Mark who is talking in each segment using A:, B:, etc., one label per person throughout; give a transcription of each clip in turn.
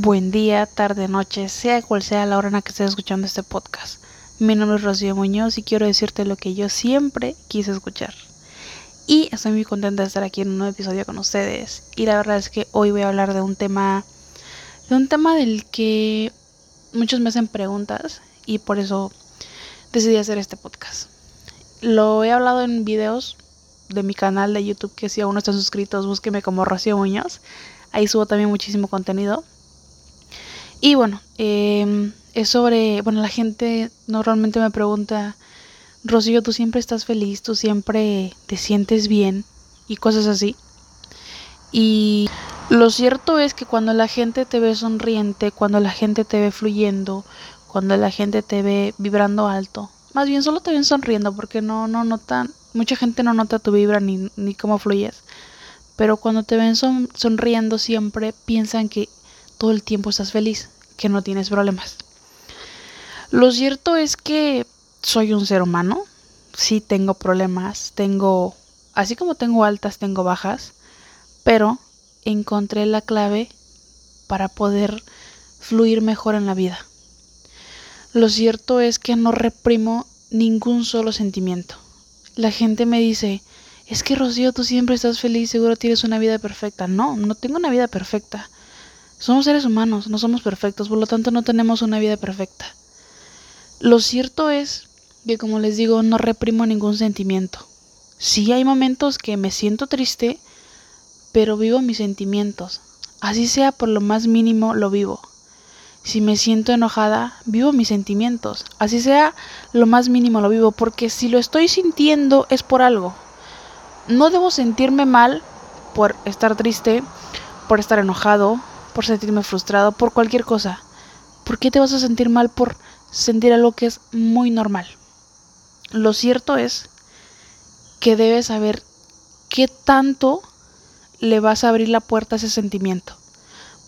A: buen día, tarde, noche, sea cual sea la hora en la que estés escuchando este podcast. Mi nombre es Rocío Muñoz y quiero decirte lo que yo siempre quise escuchar. Y estoy muy contenta de estar aquí en un nuevo episodio con ustedes. Y la verdad es que hoy voy a hablar de un tema, de un tema del que muchos me hacen preguntas y por eso decidí hacer este podcast. Lo he hablado en videos de mi canal de YouTube, que si aún no están suscritos, búsqueme como Rocío Muñoz. Ahí subo también muchísimo contenido. Y bueno, em, es sobre, bueno, la gente normalmente me pregunta, Rocío, tú siempre estás feliz, tú siempre te sientes bien y cosas así. Y lo cierto es que cuando la gente te ve sonriente, cuando la gente te ve fluyendo, cuando la gente te ve vibrando alto, más bien solo te ven sonriendo porque no, no notan, mucha gente no nota tu vibra ni, ni cómo fluyes. Pero cuando te ven sonriendo siempre piensan que todo el tiempo estás feliz, que no tienes problemas. Lo cierto es que soy un ser humano, sí tengo problemas, tengo, así como tengo altas, tengo bajas, pero encontré la clave para poder fluir mejor en la vida. Lo cierto es que no reprimo ningún solo sentimiento. La gente me dice, es que Rocío, tú siempre estás feliz, seguro tienes una vida perfecta. No, no tengo una vida perfecta. Somos seres humanos, no somos perfectos, por lo tanto no tenemos una vida perfecta. Lo cierto es que, como les digo, no reprimo ningún sentimiento. Sí hay momentos que me siento triste, pero vivo mis sentimientos. Así sea por lo más mínimo, lo vivo. Si me siento enojada, vivo mis sentimientos. Así sea lo más mínimo, lo vivo, porque si lo estoy sintiendo es por algo. No debo sentirme mal por estar triste, por estar enojado, por sentirme frustrado, por cualquier cosa. ¿Por qué te vas a sentir mal por sentir algo que es muy normal? Lo cierto es que debes saber qué tanto le vas a abrir la puerta a ese sentimiento.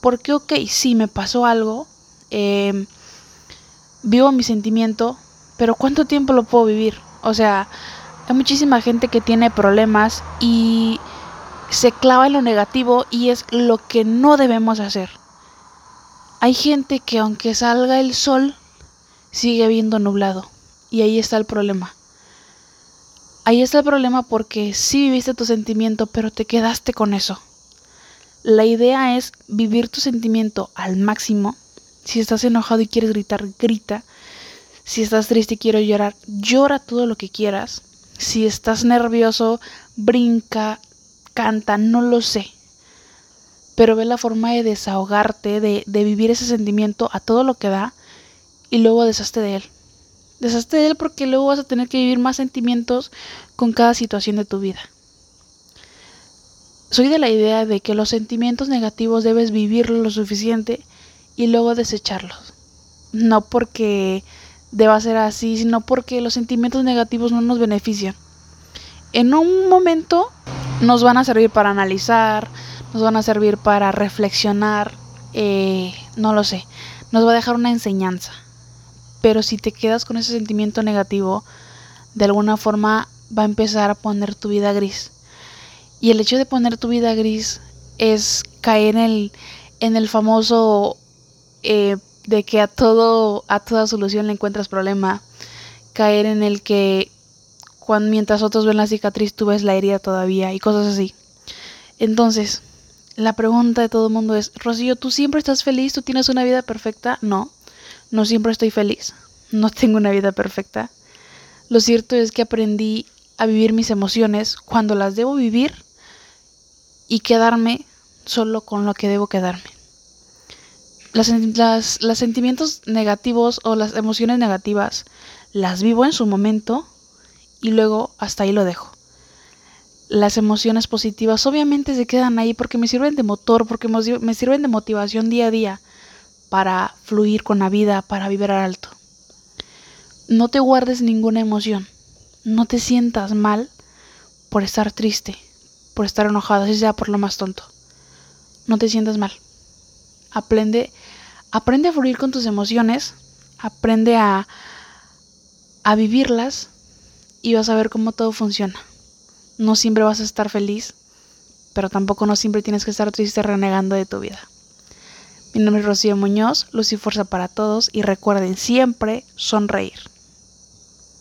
A: Porque, ok, sí, me pasó algo, em, vivo mi sentimiento, pero ¿cuánto tiempo lo puedo vivir? O sea, hay muchísima gente que tiene problemas y se clava en lo negativo y es lo que no debemos hacer. Hay gente que aunque salga el sol, sigue viendo nublado. Y ahí está el problema. Ahí está el problema porque sí viviste tu sentimiento, pero te quedaste con eso. La idea es vivir tu sentimiento al máximo. Si estás enojado y quieres gritar, grita. Si estás triste y quieres llorar, llora todo lo que quieras. Si estás nervioso, brinca, canta, no lo sé. Pero ve la forma de desahogarte, de, de vivir ese sentimiento a todo lo que da y luego deshazte de él. Deshazte de él porque luego vas a tener que vivir más sentimientos con cada situación de tu vida. Soy de la idea de que los sentimientos negativos debes vivirlos lo suficiente y luego desecharlos. No porque deba ser así, sino porque los sentimientos negativos no nos benefician. En un momento nos van a servir para analizar, nos van a servir para reflexionar, eh, no lo sé, nos va a dejar una enseñanza. Pero si te quedas con ese sentimiento negativo, de alguna forma va a empezar a poner tu vida gris. Y el hecho de poner tu vida gris es caer en el, en el famoso eh, de que a todo, a toda solución le encuentras problema. Caer en el que mientras otros ven la cicatriz tú ves la herida todavía y cosas así. Entonces, la pregunta de todo el mundo es, Rocío, ¿tú siempre estás feliz? ¿Tú tienes una vida perfecta? No, no siempre estoy feliz. No tengo una vida perfecta. Lo cierto es que aprendí a vivir mis emociones cuando las debo vivir y quedarme solo con lo que debo quedarme. Las, los sentimientos negativos o las emociones negativas las vivo en su momento y luego hasta ahí lo dejo. Las emociones positivas obviamente se quedan ahí porque me sirven de motor, porque me sirven de motivación día a día para fluir con la vida, para vibrar alto. No te guardes ninguna emoción. No te sientas mal por estar triste, por estar enojado, así sea por lo más tonto. No te sientas mal. Aprende, aprende a fluir con tus emociones, aprende a, a vivirlas y vas a ver cómo todo funciona. No siempre vas a estar feliz, pero tampoco no siempre tienes que estar triste renegando de tu vida. Mi nombre es Rocío Muñoz, luz y fuerza para todos y recuerden siempre sonreír.